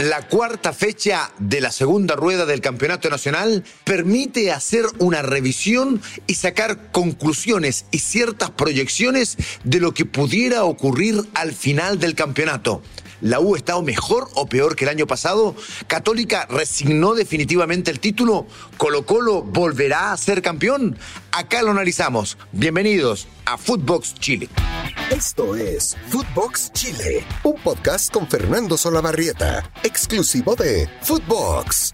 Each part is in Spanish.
La cuarta fecha de la segunda rueda del Campeonato Nacional permite hacer una revisión y sacar conclusiones y ciertas proyecciones de lo que pudiera ocurrir al final del campeonato. ¿La U ha estado mejor o peor que el año pasado? ¿Católica resignó definitivamente el título? ¿Colo Colo volverá a ser campeón? Acá lo analizamos. Bienvenidos a Footbox Chile. Esto es Footbox Chile, un podcast con Fernando Solabarrieta, exclusivo de Footbox.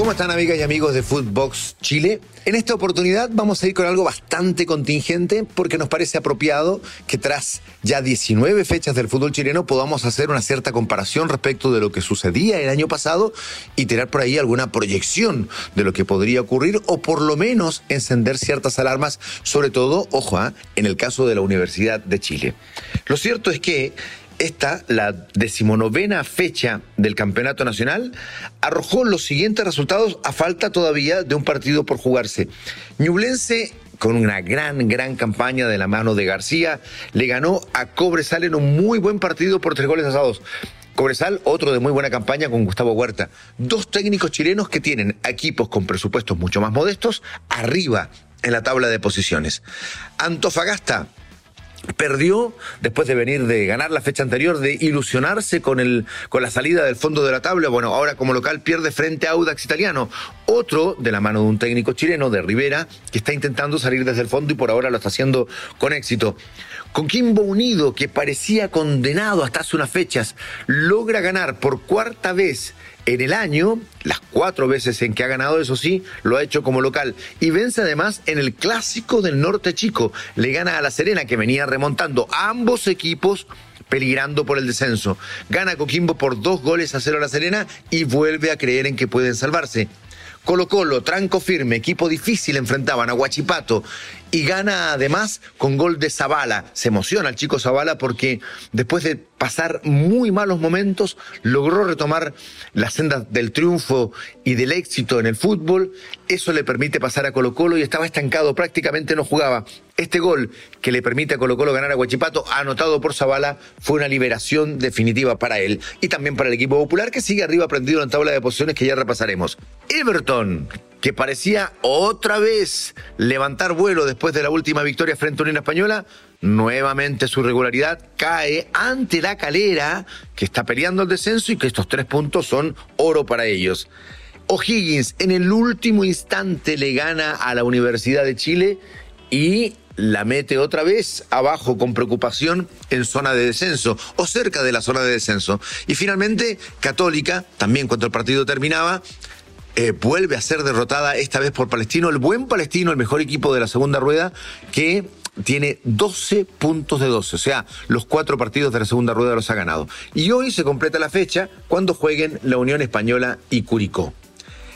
¿Cómo están amigas y amigos de Footbox Chile? En esta oportunidad vamos a ir con algo bastante contingente porque nos parece apropiado que tras ya 19 fechas del fútbol chileno podamos hacer una cierta comparación respecto de lo que sucedía el año pasado y tirar por ahí alguna proyección de lo que podría ocurrir o por lo menos encender ciertas alarmas, sobre todo, ojo, ¿ah? en el caso de la Universidad de Chile. Lo cierto es que esta, la decimonovena fecha del Campeonato Nacional, arrojó los siguientes resultados a falta todavía de un partido por jugarse. Ñublense con una gran, gran campaña de la mano de García, le ganó a Cobresal en un muy buen partido por tres goles asados. Cobresal, otro de muy buena campaña con Gustavo Huerta. Dos técnicos chilenos que tienen equipos con presupuestos mucho más modestos arriba en la tabla de posiciones. Antofagasta perdió después de venir de ganar la fecha anterior, de ilusionarse con, el, con la salida del fondo de la tabla. Bueno, ahora como local pierde frente a Audax Italiano. Otro de la mano de un técnico chileno, de Rivera, que está intentando salir desde el fondo y por ahora lo está haciendo con éxito. Con Kimbo Unido, que parecía condenado hasta hace unas fechas, logra ganar por cuarta vez en el año, las cuatro veces en que ha ganado, eso sí, lo ha hecho como local. Y vence además en el clásico del norte chico. Le gana a La Serena, que venía remontando ambos equipos peligrando por el descenso. Gana Coquimbo por dos goles a cero a La Serena y vuelve a creer en que pueden salvarse. Colo Colo, tranco firme, equipo difícil enfrentaban a Huachipato y gana además con gol de Zavala. Se emociona el chico Zavala porque después de pasar muy malos momentos logró retomar la senda del triunfo y del éxito en el fútbol. Eso le permite pasar a Colo Colo y estaba estancado, prácticamente no jugaba. Este gol que le permite a Colo Colo ganar a Huachipato, anotado por Zavala, fue una liberación definitiva para él y también para el equipo popular que sigue arriba prendido en la tabla de posiciones que ya repasaremos. Everton que parecía otra vez levantar vuelo después de la última victoria frente a Unión Española, nuevamente su regularidad cae ante la calera que está peleando el descenso y que estos tres puntos son oro para ellos. O'Higgins en el último instante le gana a la Universidad de Chile y la mete otra vez abajo con preocupación en zona de descenso o cerca de la zona de descenso. Y finalmente, Católica, también cuando el partido terminaba, eh, vuelve a ser derrotada esta vez por Palestino, el buen Palestino, el mejor equipo de la segunda rueda, que tiene 12 puntos de 12, o sea, los cuatro partidos de la segunda rueda los ha ganado. Y hoy se completa la fecha cuando jueguen la Unión Española y Curicó.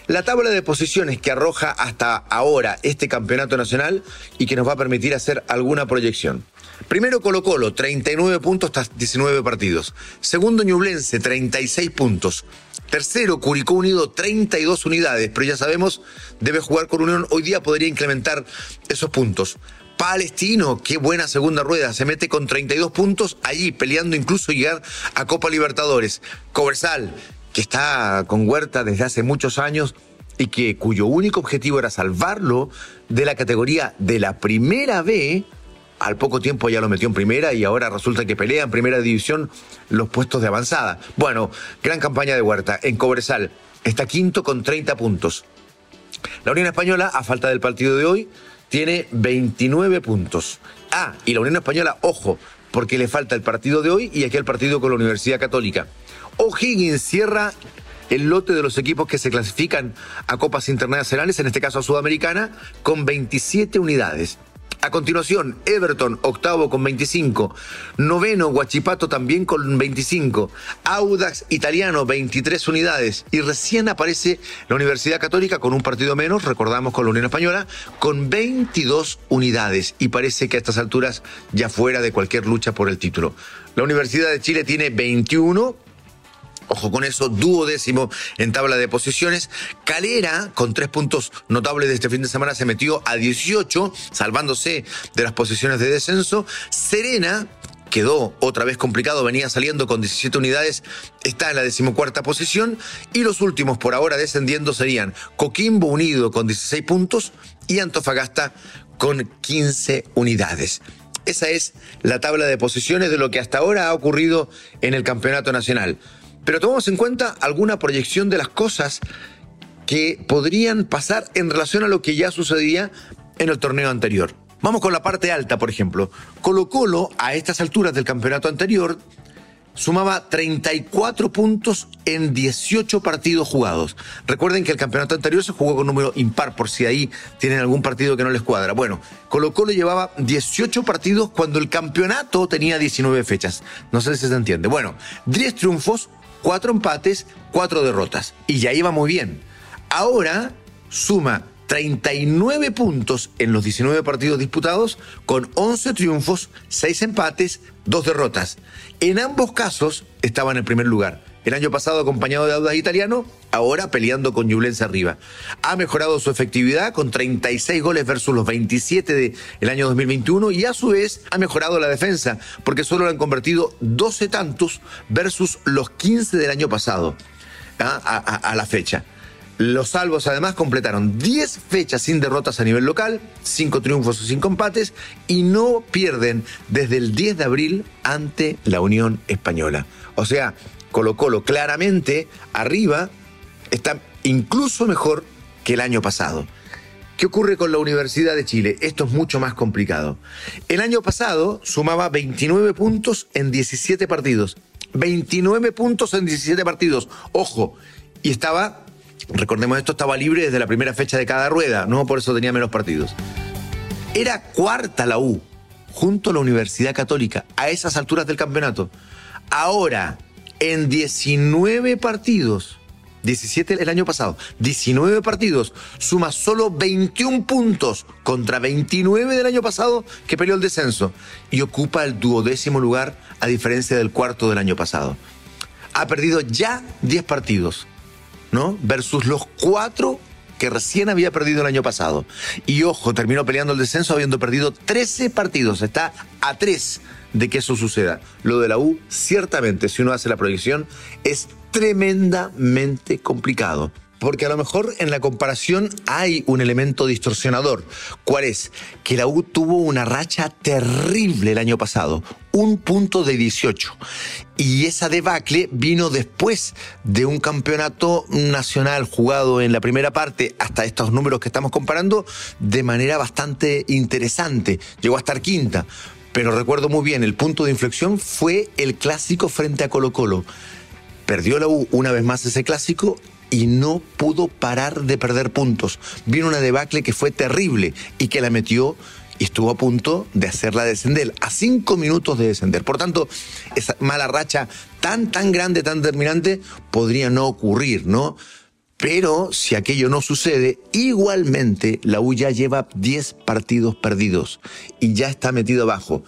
La tabla de posiciones que arroja hasta ahora este campeonato nacional y que nos va a permitir hacer alguna proyección. Primero Colo Colo, 39 puntos hasta 19 partidos. Segundo Ñublense, 36 puntos. Tercero, Curicó Unido, 32 unidades, pero ya sabemos, debe jugar con Unión. Hoy día podría incrementar esos puntos. Palestino, qué buena segunda rueda, se mete con 32 puntos allí, peleando incluso llegar a Copa Libertadores. Cobresal, que está con Huerta desde hace muchos años y que cuyo único objetivo era salvarlo de la categoría de la primera B, al poco tiempo ya lo metió en primera y ahora resulta que pelea en primera división los puestos de avanzada. Bueno, gran campaña de Huerta en Cobresal. Está quinto con 30 puntos. La Unión Española, a falta del partido de hoy, tiene 29 puntos. Ah, y la Unión Española, ojo, porque le falta el partido de hoy y aquel partido con la Universidad Católica. O'Higgins cierra el lote de los equipos que se clasifican a Copas Internacionales, en este caso a Sudamericana, con 27 unidades. A continuación, Everton, octavo con 25. Noveno, Guachipato también con 25. Audax Italiano, 23 unidades. Y recién aparece la Universidad Católica con un partido menos, recordamos con la Unión Española, con 22 unidades. Y parece que a estas alturas ya fuera de cualquier lucha por el título. La Universidad de Chile tiene 21 Ojo con eso, duodécimo en tabla de posiciones. Calera, con tres puntos notables de este fin de semana, se metió a 18, salvándose de las posiciones de descenso. Serena, quedó otra vez complicado, venía saliendo con 17 unidades, está en la decimocuarta posición y los últimos por ahora descendiendo serían Coquimbo Unido con 16 puntos y Antofagasta con 15 unidades. Esa es la tabla de posiciones de lo que hasta ahora ha ocurrido en el Campeonato Nacional. Pero tomamos en cuenta alguna proyección de las cosas que podrían pasar en relación a lo que ya sucedía en el torneo anterior. Vamos con la parte alta, por ejemplo. Colo Colo, a estas alturas del campeonato anterior, sumaba 34 puntos en 18 partidos jugados. Recuerden que el campeonato anterior se jugó con número impar, por si ahí tienen algún partido que no les cuadra. Bueno, Colo Colo llevaba 18 partidos cuando el campeonato tenía 19 fechas. No sé si se entiende. Bueno, 10 triunfos, 4 empates, 4 derrotas. Y ya iba muy bien. Ahora suma 39 puntos en los 19 partidos disputados, con 11 triunfos, 6 empates, 2 derrotas. En ambos casos estaba en el primer lugar. El año pasado acompañado de Audas Italiano, ahora peleando con Ñublense arriba. Ha mejorado su efectividad con 36 goles versus los 27 del año 2021 y a su vez ha mejorado la defensa porque solo le han convertido 12 tantos versus los 15 del año pasado ¿ah? a la fecha. Los salvos además completaron 10 fechas sin derrotas a nivel local, 5 triunfos o 5 empates y no pierden desde el 10 de abril ante la Unión Española. O sea, Colo Colo claramente arriba está incluso mejor que el año pasado. ¿Qué ocurre con la Universidad de Chile? Esto es mucho más complicado. El año pasado sumaba 29 puntos en 17 partidos. 29 puntos en 17 partidos. Ojo, y estaba recordemos esto, estaba libre desde la primera fecha de cada rueda, no por eso tenía menos partidos. Era cuarta la U, junto a la Universidad Católica, a esas alturas del campeonato. Ahora, en 19 partidos, 17 el año pasado, 19 partidos, suma solo 21 puntos contra 29 del año pasado que peleó el descenso y ocupa el duodécimo lugar a diferencia del cuarto del año pasado. Ha perdido ya 10 partidos ¿no? Versus los cuatro que recién había perdido el año pasado. Y ojo, terminó peleando el descenso habiendo perdido 13 partidos. Está a tres de que eso suceda. Lo de la U, ciertamente, si uno hace la proyección, es tremendamente complicado porque a lo mejor en la comparación hay un elemento distorsionador. ¿Cuál es? Que la U tuvo una racha terrible el año pasado, un punto de 18. Y esa debacle vino después de un campeonato nacional jugado en la primera parte, hasta estos números que estamos comparando, de manera bastante interesante. Llegó a estar quinta. Pero recuerdo muy bien, el punto de inflexión fue el clásico frente a Colo Colo. Perdió la U una vez más ese clásico y no pudo parar de perder puntos. Vino una debacle que fue terrible y que la metió y estuvo a punto de hacerla descender, a cinco minutos de descender. Por tanto, esa mala racha tan, tan grande, tan determinante, podría no ocurrir, ¿no? Pero si aquello no sucede, igualmente la U ya lleva 10 partidos perdidos y ya está metido abajo.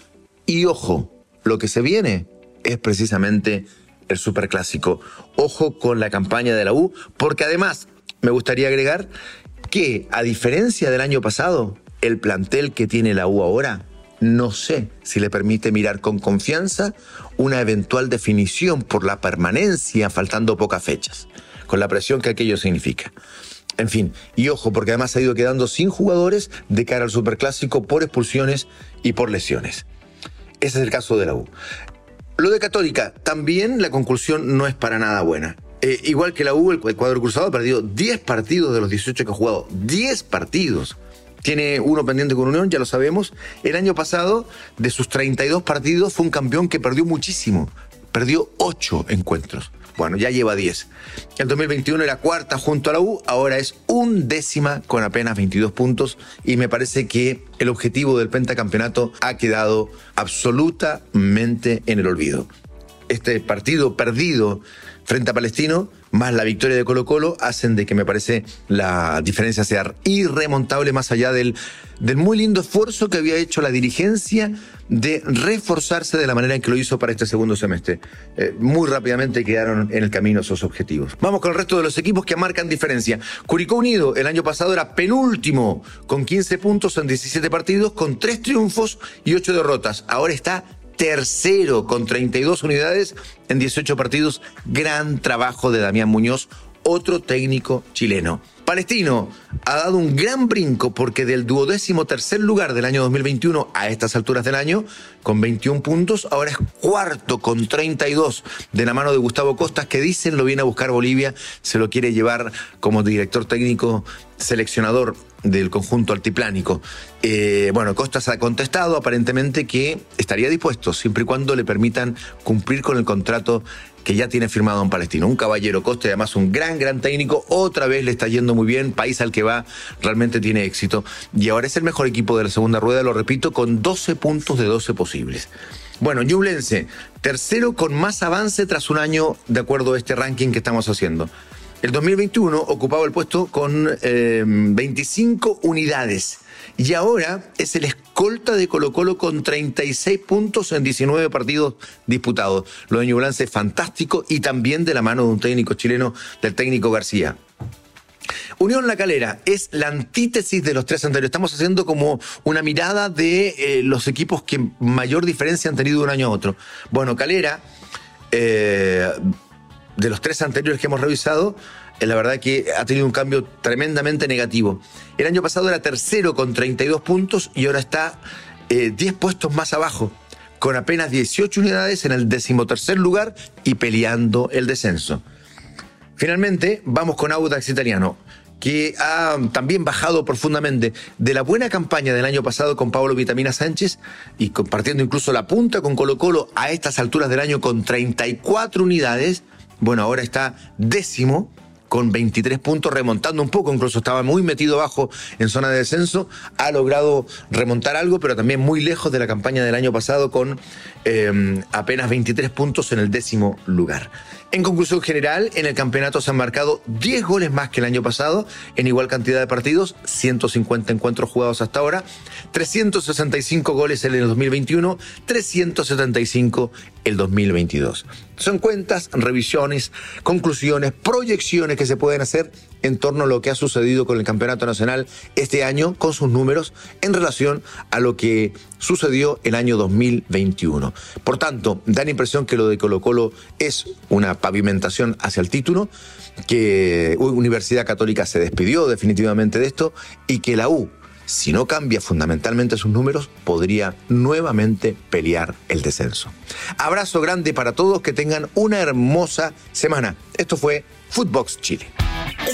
Y ojo, lo que se viene es precisamente el superclásico. Ojo con la campaña de la U, porque además me gustaría agregar que, a diferencia del año pasado, el plantel que tiene la U ahora, no sé si le permite mirar con confianza una eventual definición por la permanencia faltando pocas fechas, con la presión que aquello significa. En fin, y ojo, porque además ha ido quedando sin jugadores de cara al Superclásico por expulsiones y por lesiones. Ese es el caso de la U. Lo de Católica, también la conclusión no es para nada buena. Eh, igual que la U, el cuadro cruzado ha perdido 10 partidos de los 18 que ha jugado. 10 partidos. Tiene uno pendiente con Unión, ya lo sabemos. El año pasado, de sus 32 partidos, fue un campeón que perdió muchísimo. Perdió 8 encuentros. Bueno, ya lleva 10. En 2021 era cuarta junto a la U, ahora es un décima con apenas 22 puntos y me parece que el objetivo del pentacampeonato ha quedado absolutamente en el olvido. Este partido perdido frente a Palestino más la victoria de Colo Colo hacen de que me parece la diferencia sea irremontable más allá del, del muy lindo esfuerzo que había hecho la dirigencia de reforzarse de la manera en que lo hizo para este segundo semestre. Eh, muy rápidamente quedaron en el camino esos objetivos. Vamos con el resto de los equipos que marcan diferencia. Curicó Unido el año pasado era penúltimo con 15 puntos en 17 partidos, con 3 triunfos y 8 derrotas. Ahora está tercero con 32 unidades en 18 partidos. Gran trabajo de Damián Muñoz, otro técnico chileno. Palestino ha dado un gran brinco porque del duodécimo tercer lugar del año 2021 a estas alturas del año, con 21 puntos, ahora es cuarto con 32 de la mano de Gustavo Costas, que dicen lo viene a buscar Bolivia, se lo quiere llevar como director técnico seleccionador del conjunto altiplánico. Eh, bueno, Costas ha contestado aparentemente que estaría dispuesto, siempre y cuando le permitan cumplir con el contrato que ya tiene firmado en Palestino. Un caballero Costa además un gran, gran técnico. Otra vez le está yendo muy bien. País al que va realmente tiene éxito. Y ahora es el mejor equipo de la segunda rueda, lo repito, con 12 puntos de 12 posibles. Bueno, Ñublense, tercero con más avance tras un año de acuerdo a este ranking que estamos haciendo. El 2021 ocupaba el puesto con 25 eh, unidades y ahora es el escolta de Colo Colo con 36 puntos en 19 partidos disputados. Lo de Ñublense es fantástico y también de la mano de un técnico chileno, del técnico García. Unión La Calera es la antítesis de los tres anteriores. Estamos haciendo como una mirada de eh, los equipos que mayor diferencia han tenido de un año a otro. Bueno, Calera, eh, de los tres anteriores que hemos revisado, eh, la verdad que ha tenido un cambio tremendamente negativo. El año pasado era tercero con 32 puntos y ahora está 10 puestos más abajo, con apenas 18 unidades en el decimotercer lugar y peleando el descenso. Finalmente, vamos con Audax Italiano que ha también bajado profundamente de la buena campaña del año pasado con Pablo Vitamina Sánchez y compartiendo incluso la punta con Colo Colo a estas alturas del año con 34 unidades. Bueno, ahora está décimo con 23 puntos, remontando un poco, incluso estaba muy metido abajo en zona de descenso, ha logrado remontar algo, pero también muy lejos de la campaña del año pasado con eh, apenas 23 puntos en el décimo lugar. En conclusión general, en el campeonato se han marcado 10 goles más que el año pasado, en igual cantidad de partidos, 150 encuentros jugados hasta ahora, 365 goles en el 2021, 375 el 2022. Son cuentas, revisiones, conclusiones, proyecciones que se pueden hacer en torno a lo que ha sucedido con el Campeonato Nacional este año, con sus números, en relación a lo que sucedió el año 2021. Por tanto, da la impresión que lo de Colo Colo es una pavimentación hacia el título, que Universidad Católica se despidió definitivamente de esto y que la U, si no cambia fundamentalmente sus números, podría nuevamente pelear el descenso. Abrazo grande para todos, que tengan una hermosa semana. Esto fue Footbox Chile.